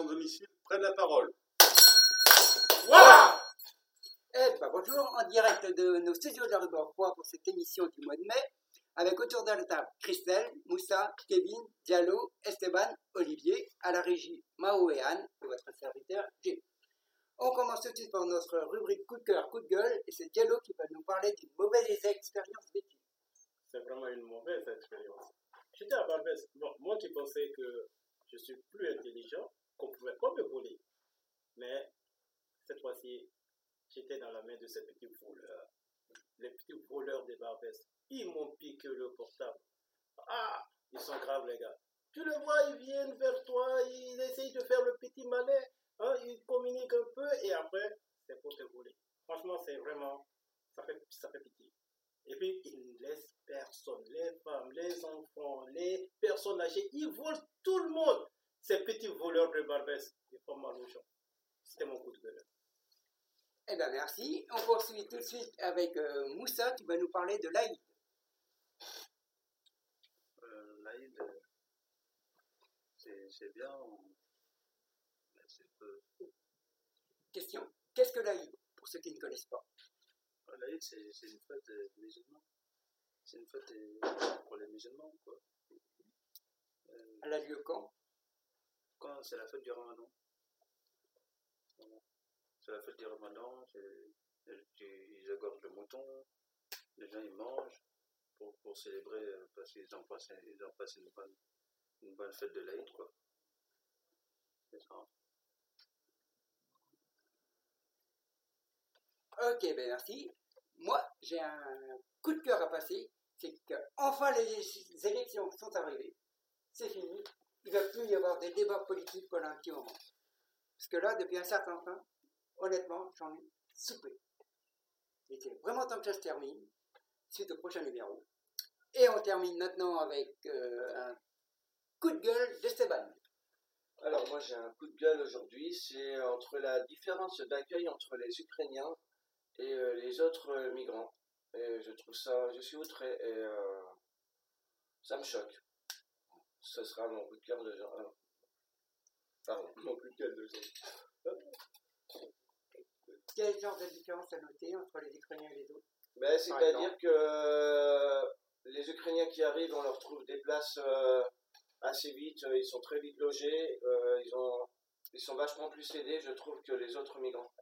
sans domicile prennent la parole. Voilà Eh ben, bonjour, en direct de nos studios de la rue pour cette émission du mois de mai, avec autour de la table Christelle, Moussa, Kevin, Diallo, Esteban, Olivier, à la régie Mao et Anne, et votre serviteur Jim. On commence tout de suite par notre rubrique coup de cœur, coup de gueule, et c'est Diallo qui va nous parler d'une mauvaise expérience vécue. C'est vraiment une mauvaise expérience. J'étais à Barbès. Bon, moi qui pensais que je suis plus intelligent, qu'on pouvait pas me voler. Mais cette fois-ci, j'étais dans la main de ces petits voleurs. Les petits voleurs des Barbès. Ils m'ont piqué le portable. Ah, ils sont graves, les gars. Tu le vois, ils viennent vers toi, ils essayent de faire le petit malin. Hein, ils communiquent un peu et après, c'est pour te voler. Franchement, c'est vraiment, ça fait, ça fait pitié. Et puis, ils ne laissent personne, les femmes, les enfants, les personnes âgées, ils volent tout le monde. Ces petits voleurs de Barbès, ils font mal aux gens. C'était mon coup de gueule. Eh bien, merci. On poursuit tout de suite avec euh, Moussa qui va nous parler de l'Aïd. Euh, L'Aïd, c'est c'est bien, mais c'est peu. Question Qu'est-ce que l'Aïd Pour ceux qui ne connaissent pas? Euh, L'Aïd, c'est une fête des musulmans. C'est une fête pour les musulmans, quoi. Euh, Elle a lieu quand? Quand c'est la fête du ramadan. C'est la fête du ramadan, ils égorgent le mouton, les gens ils mangent pour, célébrer euh, parce qu'ils ont passé, ils ont passé une bonne, une bonne fête de l'Aïd, quoi. C'est ça. Ok, ben merci. Moi, j'ai un coup de cœur à passer. C'est que enfin les élections sont arrivées. C'est fini. Il ne va plus y avoir des débats politiques pendant un petit moment. Parce que là, depuis un certain temps, honnêtement, j'en ai soupé. Il était vraiment temps que ça se termine, suite au prochain numéro. Et on termine maintenant avec euh, un coup de gueule d'Esteban. Alors moi j'ai un coup de gueule aujourd'hui, c'est entre la différence d'accueil entre les Ukrainiens et euh, les autres euh, migrants. Et je trouve ça, je suis outré et ça me choque. Ce sera mon coup de cœur de genre. euh, pardon, mon coup de gueule de genre. Quel genre de différence à noter entre les Ukrainiens et les autres? Ben, C'est-à-dire que euh, les Ukrainiens qui arrivent, on leur trouve des places euh, assez vite, euh, ils sont très vite logés, euh, ils, ont, ils sont vachement plus aidés, je trouve, que les autres migrants.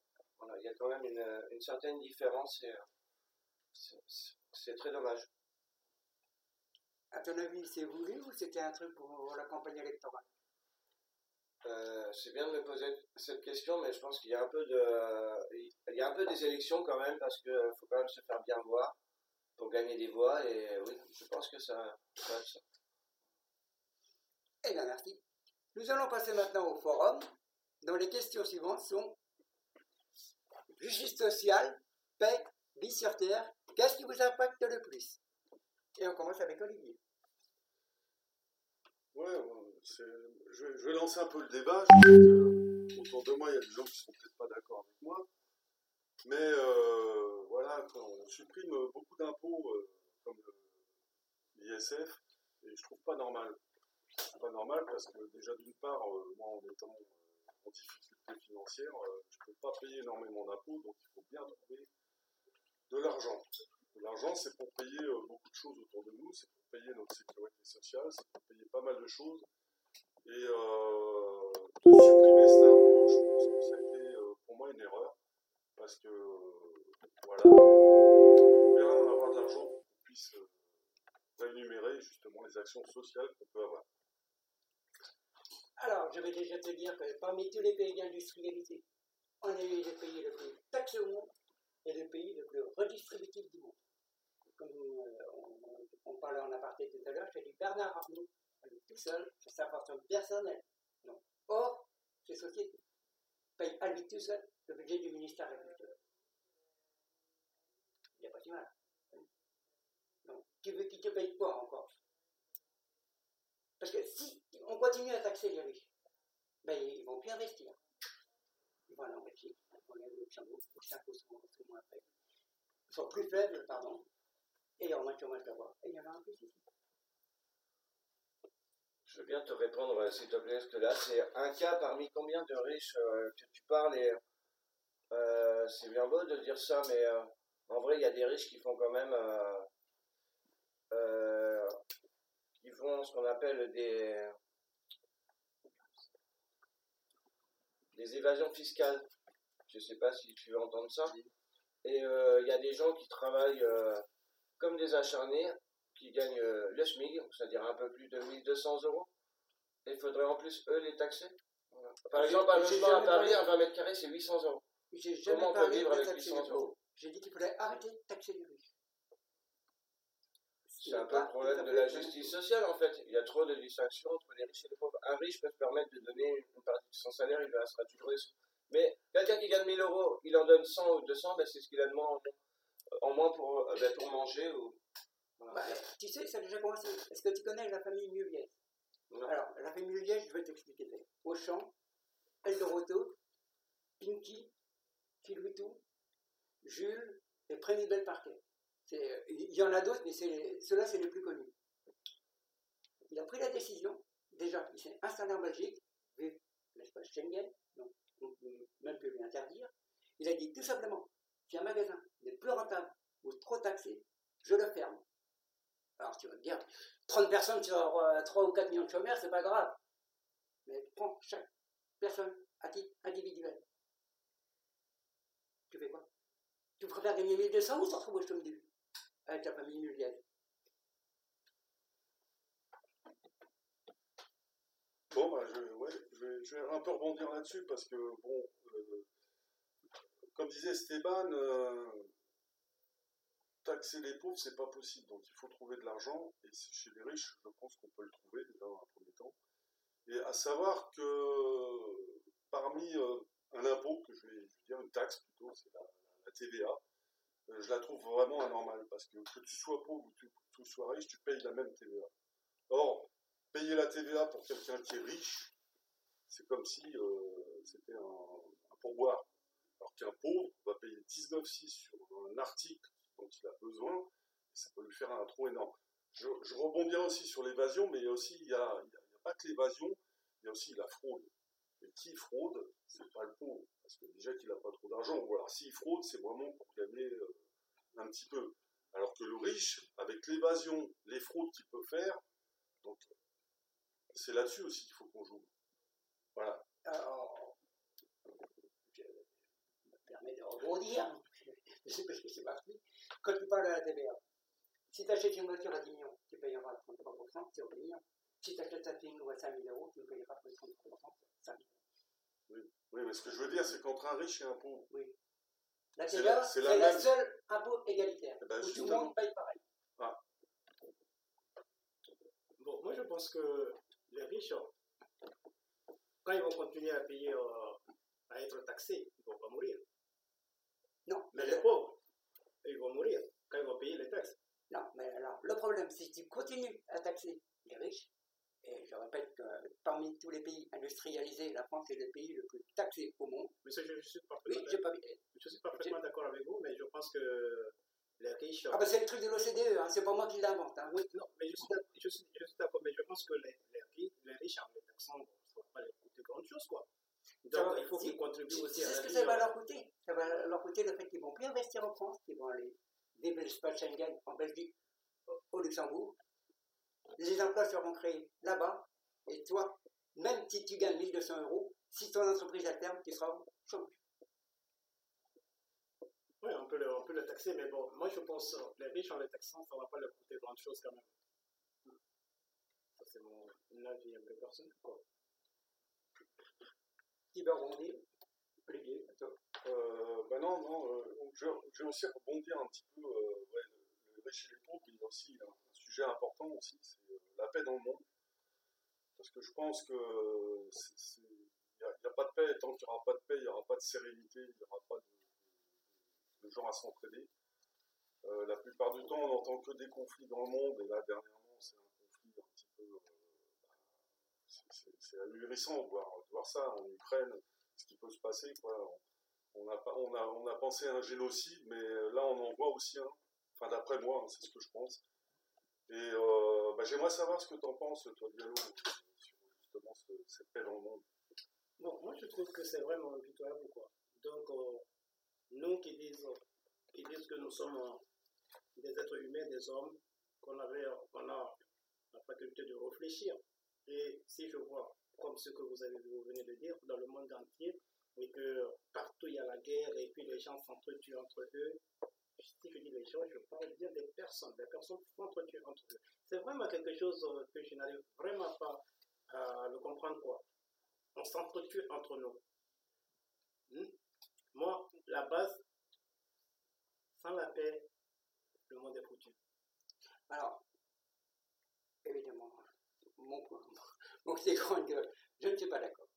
Voilà, il y a quand même une, une certaine différence et c'est très dommage. À ton avis, c'est voulu ou c'était un truc pour la campagne électorale? Euh, c'est bien de me poser cette question, mais je pense qu'il y a un peu de, il y a un peu des élections quand même parce que faut quand même se faire bien voir pour gagner des voix et oui, je pense que ça, ça. Eh bien, merci. Nous allons passer maintenant au forum, dont les questions suivantes sont justice sociale, paix, vie sur terre, qu'est-ce qui vous impacte le plus? Et on commence avec Olivier. Ouais, je, vais, lancer un peu le débat. Que autour de moi, il y a des gens qui sont peut-être pas d'accord avec moi. Mais euh, voilà, on supprime beaucoup d'impôts euh, comme l'ISF, et je trouve pas normal. Je trouve pas normal parce que déjà d'une part, euh, moi en étant euh, en difficulté financière, euh, je peux pas payer énormément d'impôts, donc il faut bien trouver de l'argent. L'argent, c'est pour payer euh, beaucoup de choses autour de nous, c'est pour payer notre sécurité sociale, c'est pour payer pas mal de choses. Et euh, de supprimer cet impôt, je pense que ça a été euh, pour moi une erreur, parce que voilà, il bien avoir de l'argent pour qu'on puisse rémunérer justement les actions sociales qu'on peut avoir. Alors, je vais déjà te dire que parmi tous les pays d'industrialisés, on est le pays le plus monde et le pays le plus redistributif du monde. Comme euh, on, parlait en aparté tout à l'heure, j'ai dit Bernard Arnault, tout seul, c'est sa fortune personnelle. Or, ces sociétés payent à lui tout seul le budget du ministère de la. Il n'y a pas si mal. Donc, tu veux qu'il te paye quoi encore? Parce que si on continue à taxer les riches, ben, ils vont plus investir. Ils vont aller en Belgique, ils vont au Luxembourg, où les impôts sont, sont moins faibles. Ils sont plus faibles, pardon, et il y aura moins de chômage d'abord, et il y en a un ici. Je veux bien te répondre, s'il te plaît, parce que là, c'est un cas parmi combien de riches euh, que tu parles et euh, c'est bien beau de dire ça, mais euh, en vrai, il y a des riches qui font quand même, qui font ce qu'on appelle des, des évasions fiscales. Je sais pas si tu veux entendre ça. Et il y a des gens qui travaillent comme des acharnés, qui gagnent euh, le SMIG, c'est-à-dire un peu plus de 1200 euros. Et il faudrait en plus, eux, les taxer. Voilà. Par exemple, un logement à Paris, un 20 mètres carrés, c'est 800 euros. J'ai jamais Comment on peut vivre avec taxer 800 les euros. J'ai dit qu'il fallait arrêter de taxer les riches. C'est un peu le problème de la justice sociale, en fait. Il y a trop de distinctions entre les riches et les pauvres. Un riche peut se permettre de donner une partie de son salaire, il restera toujours riche. Mais quelqu'un qui gagne 1000 euros, il en donne 100 ou 200, ben c'est ce qu'il a de en moins pour, euh, ben pour manger. Ou... Voilà. Bah, tu sais, ça a déjà commencé. Est-ce que tu connais la famille Muliez. Alors, la famille Muliez, je vais t'expliquer. c'est Auchan, Eldorado, Pinky, Filoutou, Jules et Prénibel Parquet. C'est- euh, Il y en a d'autres, mais c'est- ceux-là, c'est les plus connus. Il a pris la décision, déjà, il s'est installé en Belgique, vu l'espace Schengen, donc on peut même plus lui interdire. Il a dit tout simplement, si un magasin n'est plus rentable ou trop taxé, je le ferme. Alors tu vas me dire, 30 personnes sur euh, 3 ou 4 millions de chômeurs, c'est pas grave. Mais prends chaque personne à titre individuel. Tu fais quoi? Tu préfères gagner 1200 ou se retrouver au chômage avec ta famille mulienne Bon, bah, je, je vais un peu rebondir là-dessus parce que, bon, euh, comme disait Esteban, euh, taxer les pauvres, c'est pas possible. Donc il faut trouver de l'argent et chez les riches, je pense qu'on peut le trouver déjà dans un premier temps. Et à savoir que parmi euh, un impôt, que je vais, dire une taxe plutôt, c'est la, TVA, euh, je la trouve vraiment anormale parce que que tu sois pauvre ou que tu, sois riche, tu payes la même TVA. Or, payer la TVA pour quelqu'un qui est riche, c'est comme si c'était un, un pourboire. Alors qu'un va payer 19,6 sur un article dont il a besoin, ça peut lui faire un trou énorme. Je, je rebondirai aussi sur l'évasion, mais aussi, il y a, a- a pas que l'évasion, il y a aussi la fraude. Et qui fraude, c'est pas le pauvre, parce que déjà qu'il n'a pas trop d'argent, ou alors s'il fraude, c'est vraiment pour gagner euh, un petit peu. Alors que le riche, avec l'évasion, les fraudes qu'il peut faire, donc c'est là-dessus aussi qu'il faut qu'on joue. Voilà. Alors, je me permets Je sais pas ce que c'est parti. Quand tu parles de la TVA, si tu achètes une voiture à 10 millions, tu payeras 33%, c'est au million. Si tu achètes ta fille à 5 000 euros, tu payeras plus 33%, c'est 5 000 Oui, mais ce que je veux dire, c'est qu'entre un riche et un pauvre, La C'est TVA, la- c'est c'est la la même- seule impôt égalitaire, Eh ben, où tout le monde paye pareil. Bon, moi je pense que les riches, quand ils vont continuer à payer, euh, à être taxés, ils ne vont pas mourir. Non, Mais les pauvres, ils vont mourir quand ils vont payer les taxes. Non, mais alors, le problème, c'est tu continues à taxer les riches, et je répète que parmi tous les pays industrialisés, la France est le pays le plus taxé au monde. Mais ça, je, je suis Oui, parfaitement, pas je suis parfaitement d'accord avec vous, mais je pense que les riches. Ah bah c'est le truc de l'OCDE, hein, c'est pas moi qui l'invente. Hein. Oui. Non, mais je suis d'ac- je suis, je suis d'accord, mais je pense que les, les, riches, les riches en les taxant, ne va pas leur coûter grand chose, quoi. Donc il faut qu'ils contribuent aussi à ce la que vie, ça va euh, leur coûter Ça va leur coûter le fait qu'ils vont plus investir en France, qu'ils vont aller vivre l'espace Schengen en Belgique, au- Luxembourg. Les emplois seront créés là-bas, et toi, même si tu gagnes 1200 euros, si ton entreprise à terme, tu seras chômage. Oui, on peut, le, on peut le taxer, mais bon, moi je pense que les riches en les taxant, ça ne va pas leur coûter grand chose quand même. Ça, c'est mon avis un peu personnel, quoi. Qui va rebondir. Euh, ben non, non, euh, je, vais aussi rebondir un petit peu, euh, ouais, le, le y a aussi un, sujet important aussi, c'est euh, la paix dans le monde. Parce que je pense que il n'y a, pas de paix, tant qu'il n'y aura pas de paix, il n'y aura pas de sérénité, il n'y aura pas de, de gens à s'entraider. La plupart du temps, on n'entend que des conflits dans le monde, et là, dernièrement, c'est un conflit un petit peu... euh, c'est- ahurissant de voir, voir ça en Ukraine, ce qui peut se passer, quoi. On a, on, a, on a pensé à un génocide, mais là on en voit aussi un. Enfin, d'après moi, hein, c'est ce que je pense. Et euh, bah, j'aimerais savoir ce que tu en penses, toi, Diallo, sur justement ce- cette paix dans le monde. Bon, moi je trouve que c'est vraiment impitoyable quoi. Donc, euh, nous qui disent, qui disent que nous sommes euh, des êtres humains, des hommes, qu'on avait, euh, qu'on a la faculté de réfléchir. Et si je vois, comme ce que vous, avez, vous venez de dire, dans le monde entier, et que partout il y a la guerre et puis les gens s'entretuent entre eux, si je dis les gens, je parle bien des personnes, des personnes s'entretuent entre eux. C'est vraiment quelque chose euh, que je n'arrive vraiment pas à le comprendre quoi on s'entretue entre nous. Hmm? Moi, la base, sans la paix, le monde est foutu. Alors, mon, mon petit grand gueule, je ne suis pas d'accord.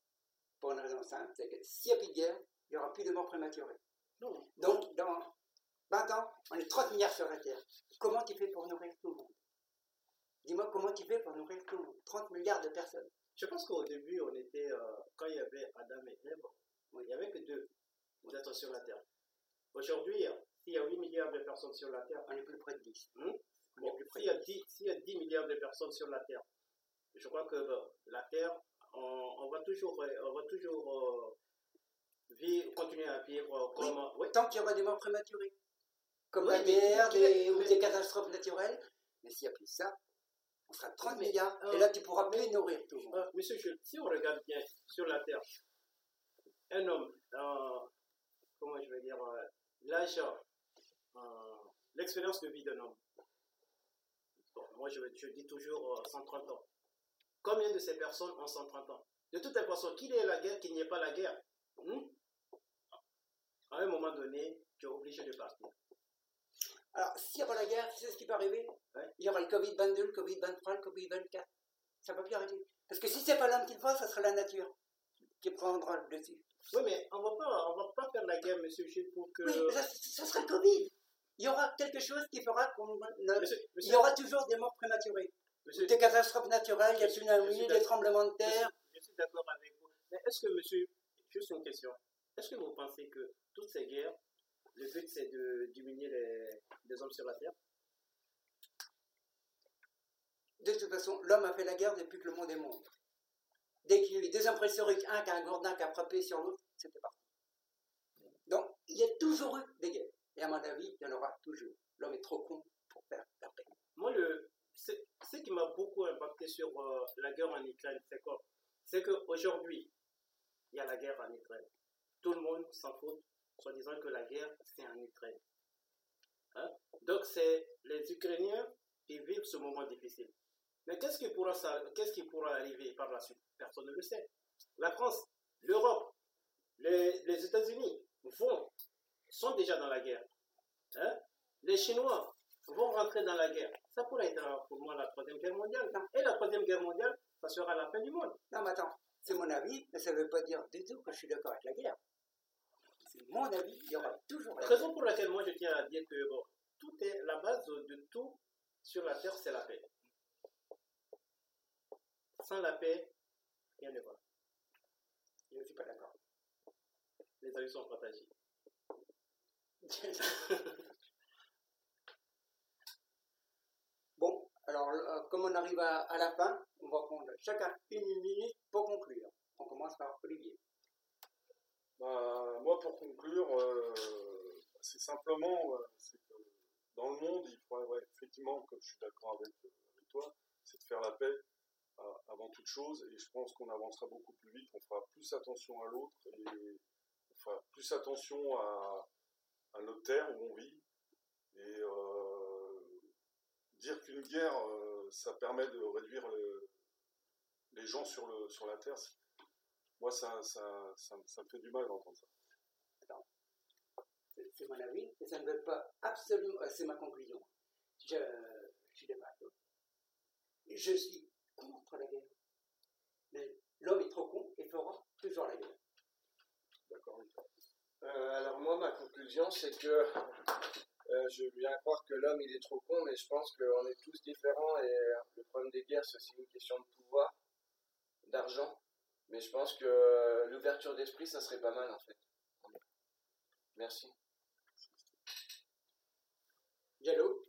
Pour une raison simple, c'est que s'il n'y a plus de guerre, il n'y aura plus de morts prématurées. Non, Donc, dans 20 ans, on est 30 milliards sur la Terre. Comment tu fais pour nourrir tout le monde? Dis-moi comment tu fais pour nourrir tout le monde? 30 milliards de personnes. je pense qu'au début, on était, euh, quand il y avait Adam et Ève, il n'y avait que deux êtres sur la Terre. Aujourd'hui, s'il y a 8 milliards de personnes sur la Terre, On est plus près de 10. Hmm? Bon, plus s'il y, a 10 s'il y a 10 milliards de personnes sur la Terre, je crois que la Terre, on, on va toujours, euh, on va toujours euh, vivre, continuer à vivre euh, comme. oui. Tant qu'il y aura des morts prématurées. Comme Oui, la guerre des- ou des catastrophes naturelles. Mais s'il n'y a plus ça, on sera 30 Mais, milliards. euh, et là, tu pourras plus nourrir tout le monde. Euh, monsieur Jules, si on regarde bien sur la Terre, un homme, euh, comment je vais dire, euh, l'âge, euh, l'expérience de vie d'un homme, bon, moi je, je dis toujours euh, 130 ans. Combien de ces personnes ont 130 ans De toute façon, qu'il y ait la guerre, qu'il n'y ait pas la guerre, hmm, à un moment donné, tu es obligé de partir. Alors, s'il y aura la guerre, tu sais ce qui peut arriver Ouais. Il y aura le Covid-22, le Covid-23, le Covid-24. Ça ne peut plus arrêter. Parce que si c'est pas l'homme qui le fera, ça sera la nature qui prendra le dessus. Oui, mais on ne va pas, va pas faire la guerre, monsieur Jules, pour que... Oui, mais ça, ça sera le Covid. Il y aura quelque chose qui fera qu'on... Il y aura toujours des morts prématurées. Des catastrophes naturelles, des tsunamis, des tremblements de terre. Je suis d'accord avec vous. Mais est-ce que, monsieur, juste une question, est-ce que vous pensez que toutes ces guerres, le but c'est de diminuer les, les hommes sur la Terre? De toute façon, l'homme a fait la guerre depuis que le monde est monde. Dès qu'il y a eu des impressionnés, un qui a un gourdin qui a frappé sur l'autre, c'était parti. Donc, il y a toujours eu des guerres. Et à mon avis, il y en aura toujours. L'homme est trop con pour faire la paix. Moi, le, ce qui m'a beaucoup impacté sur euh, la guerre en Ukraine, c'est quoi? C'est qu'aujourd'hui, il y a la guerre en Ukraine. Tout le monde s'en fout, soit disant que la guerre, c'est en Ukraine. Hein? Donc, c'est les Ukrainiens qui vivent ce moment difficile. Mais qu'est-ce qui, pourra, qui pourra arriver par la suite? Personne ne le sait. La France, l'Europe, les, les États-Unis vont, sont déjà dans la guerre. Hein? Les Chinois vont rentrer dans la guerre. Ça pourrait être euh, pour moi la troisième guerre mondiale. Et la troisième guerre mondiale, ça sera la fin du monde. Non, mais attends, c'est mon avis, mais ça ne veut pas dire du tout que je suis d'accord avec la guerre. C'est mon avis, il y aura toujours la guerre. Raison pour laquelle moi je tiens à dire que bon, tout est la base de tout sur la terre, c'est la paix. Sans la paix, rien ne va. Je ne suis pas d'accord. Les avis sont partagés. bon, alors, euh, comme on arrive à, la fin, on va prendre chacun une minute pour conclure. On commence par Olivier. Bah, moi, pour conclure, euh, c'est simplement euh, que dans le monde, il faudrait effectivement, comme je suis d'accord avec, toi, c'est de faire la paix avant toute chose. Et je pense qu'on avancera beaucoup plus vite, on fera plus attention à l'autre et on fera plus attention à, à notre terre où on vit. Dire qu'une guerre, euh, ça permet de réduire le- les gens sur, le, sur la terre, moi, ça, ça, ça, ça me fait du mal d'entendre ça. C'est mon avis, et ça ne veut pas absolument. euh, c'est ma conclusion. Je, je suis d'accord. Je suis contre la guerre. Mais l'homme est trop con et fera toujours la guerre. D'accord toi. Euh, alors moi, ma conclusion, c'est que euh, je veux bien croire que l'homme, il est trop con, mais je pense qu'on est tous différents et euh, le problème des guerres, c'est aussi une question de pouvoir, d'argent. Mais je pense que l'ouverture d'esprit, ça serait pas mal en fait. Merci. Diallo,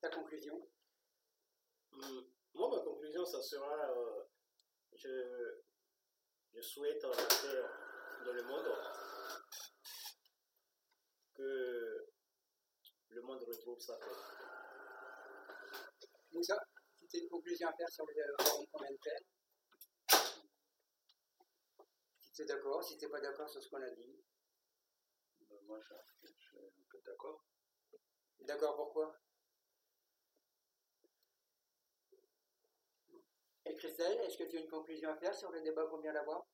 ta conclusion? Hum, Moi, ma conclusion, ça sera euh, je, je souhaite en fait, dans le monde que le monde retrouve sa paix. Moussa, si tu as une conclusion à faire sur le forum qu'on vient de faire Si tu es d'accord, si tu n'es pas d'accord sur ce qu'on a dit. Euh, Moi, je, je suis un peu d'accord. D'accord, pourquoi? Et Christelle, est-ce que tu as une conclusion à faire sur le débat qu'on vient d'avoir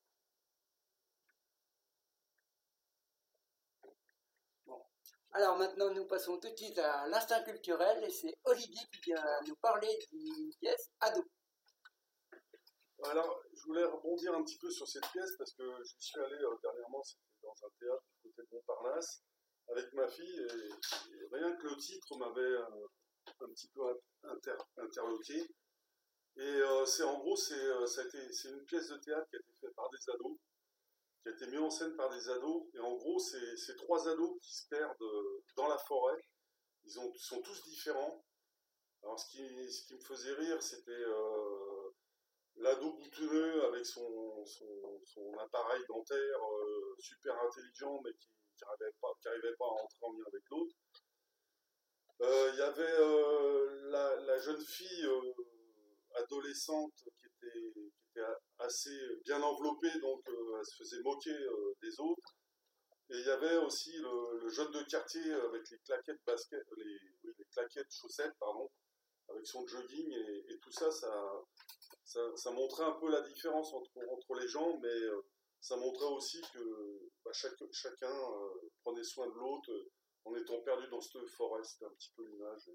Bon. Alors maintenant, nous passons tout de suite à l'instinct culturel et c'est Olivier qui vient nous parler d'une pièce ado. Alors, je voulais rebondir un petit peu sur cette pièce parce que je suis allé euh, dernièrement, dans un théâtre du côté de Montparnasse avec ma fille et, rien que le titre m'avait euh, un petit peu inter- interloqué. Et euh, c'est en gros, c'est une pièce de théâtre qui a été faite par des ados, qui a été mise en scène par des ados. Et en gros, c'est trois ados qui se perdent euh, dans la forêt. Ils ont, sont tous différents. Alors, ce qui, ce qui me faisait rire, c'était euh, l'ado boutonneux avec son, son, appareil dentaire euh, super intelligent, mais qui n'arrivait pas, pas à entrer en lien avec l'autre. Il y avait la, jeune fille adolescente qui était, qui était assez bien enveloppée, donc euh, elle se faisait moquer euh, des autres. Et il y avait aussi le, jeune de quartier avec les claquettes basket, les, oui, les claquettes chaussettes, pardon, avec son jogging et, tout ça, ça, ça, montrait un peu la différence entre, entre les gens, mais euh, ça montrait aussi que bah, chacun euh, prenait soin de l'autre euh, en étant perdu dans cette forêt. C'était un petit peu l'image.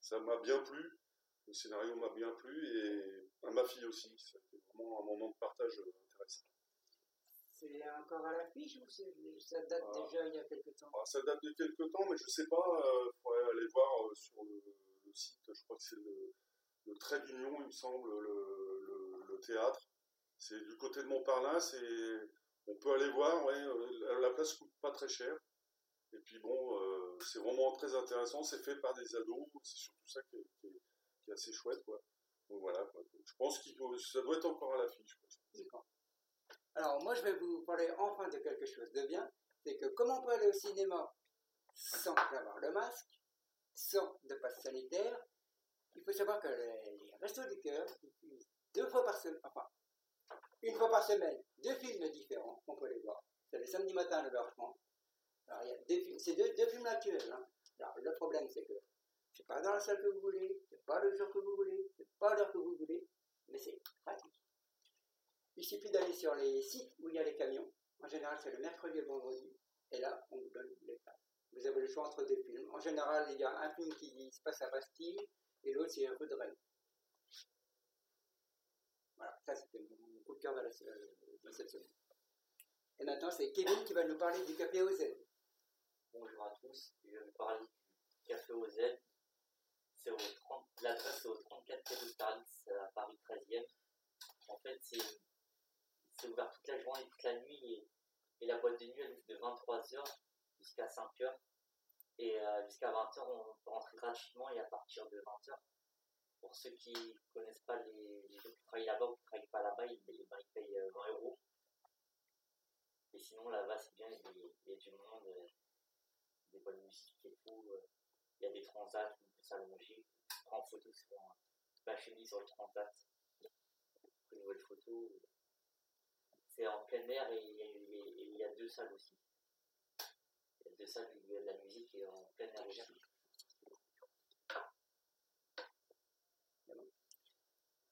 Ça m'a bien plu. Le scénario m'a bien plu et à ma fille aussi. C'était vraiment un moment de partage euh, intéressant. C'est encore à l'affiche ou ça date Ah. déjà il y a quelque temps? Alors, ça date de quelques temps, mais je sais pas. Il faudrait aller voir euh, sur le, le site. Je crois que c'est le, le Trait d'Union, il me semble, le, théâtre. C'est du côté de Montparnasse et on peut aller voir. Ouais, euh, la place coûte pas très cher. Et puis bon, euh, c'est vraiment très intéressant. C'est fait par des ados. C'est surtout ça qui est, qui est- qui est assez chouette, quoi. Voilà. Je pense qu'il ça doit être encore à l'affiche. D'accord. Alors, moi, je vais vous parler enfin de quelque chose de bien. C'est que comment on peut aller au cinéma sans avoir le masque, sans de passe sanitaire, il faut savoir que les, Restos du Cœur deux fois par semaine, enfin, une fois par semaine, deux films différents, on peut les voir. C'est le samedi matin à 9h30. Alors, il y a deux c'est deux, films actuels. hein. Le problème, c'est que c'est pas dans la salle que vous voulez, c'est pas le jour que vous voulez, c'est pas l'heure que vous voulez, mais c'est pratique. Il suffit d'aller sur les sites où il y a les camions. En général, c'est le mercredi et le vendredi. Et là, on vous donne les places. Vous avez le choix entre deux films. En général, il y a un film qui se passe à Bastille et l'autre, c'est rue de Rennes. Voilà, ça c'était mon coup de cœur de, la- de cette semaine. Et maintenant, c'est Kevin qui va nous parler du café ailes. Bonjour à tous, je vais vous parler du Café aux Z. C'est au 30, l'adresse est au 34 quai de Paris, à Paris 13e. En fait, c'est, ouvert toute la journée toute la nuit et, la boîte de nuit elle ouvre de 23h jusqu'à 5h. Et euh, jusqu'à 20h, on peut rentrer gratuitement et à partir de 20h. Pour ceux qui ne connaissent pas les, les gens qui travaillent là-bas ou qui ne travaillent pas là-bas, ils, ils payent euh, 20 euros. Et sinon, là-bas, c'est bien, il y a- y a du monde. euh, des bonnes musiques et tout. euh, Il y a des transats, en photo sur la chemise sur le transat. Une nouvelle photo. C'est en plein air et il y, a, et il y a deux salles aussi. Il y a deux salles où il y a de la musique et en plein air aussi.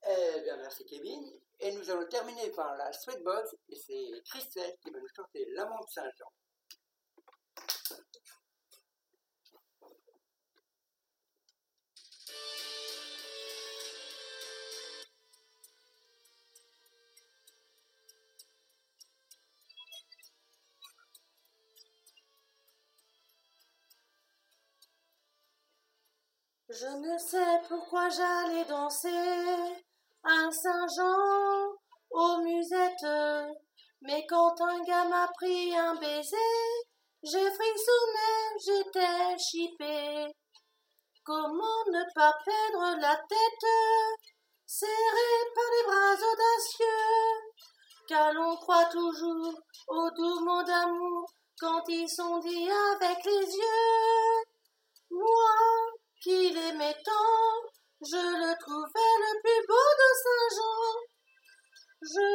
Eh bien, merci Kevin. Et nous allons terminer par la Sweatbox. Et c'est Christelle qui va nous chanter L'amant de Saint-Jean. Je ne sais pourquoi j'allais danser à Saint-Jean aux musettes, mais quand un gars m'a pris un baiser, j'ai frissonné, j'étais chipé. Comment ne pas perdre la tête, serrée par les bras audacieux, car l'on croit toujours aux doux mots d'amour quand ils sont dits avec les yeux. Moi, qui l'aimais tant, je le trouvais le plus beau de Saint-Jean. Je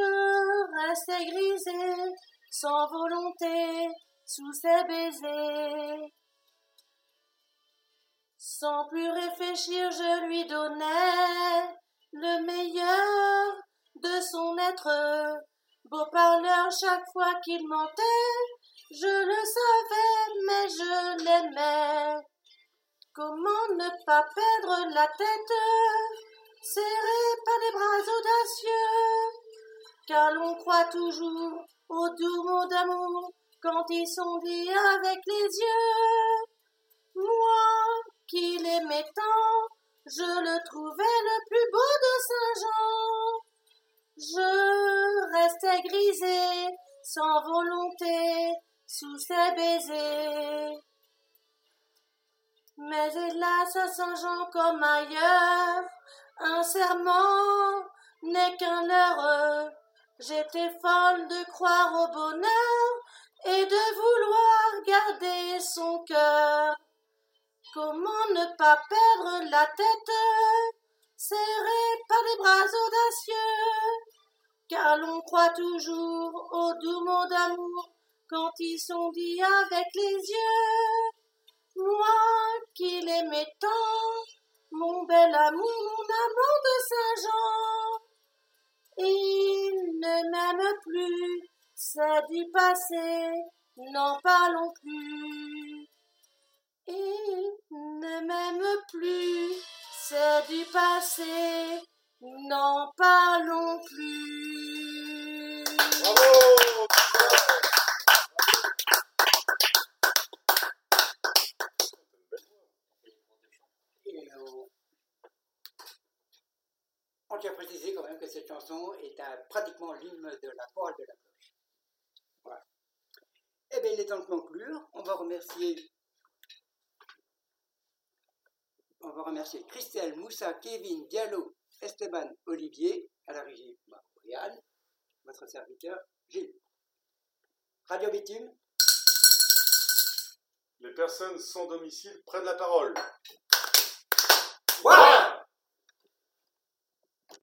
restais grisée, sans volonté, sous ses baisers. Sans plus réfléchir, je lui donnais le meilleur de son être. Beau parleur chaque fois qu'il mentait, je le savais, ne pas perdre la tête, serré par des bras audacieux, car l'on croit toujours aux doux mots d'amour quand ils sont dits avec les yeux. Moi, qui l'aimais tant, je le trouvais le plus beau de Saint-Jean. Je restais grisée, sans volonté, sous ses baisers. Mais hélas, à Saint-Jean comme ailleurs, un serment n'est qu'un leurre. J'étais folle de croire au bonheur et de vouloir garder son cœur. Comment ne pas perdre la tête, serrée par des bras audacieux, car l'on croit toujours aux doux mots d'amour quand ils sont dits avec les yeux. Moi qui l'aimais tant, mon bel amour, mon amant de Saint-Jean, il ne m'aime plus, c'est du passé, n'en parlons plus. Il ne m'aime plus, c'est du passé, n'en parlons plus. Est pratiquement l'hymne de la chorale de la cloche. Voilà. Eh bien, il est temps de conclure. On va remercier. On va remercier Christelle, Moussa, Kevin, Diallo, Esteban, Olivier, à la régie, Brian, votre serviteur, Gilles. Radio Bitume, Les personnes sans domicile prennent la parole.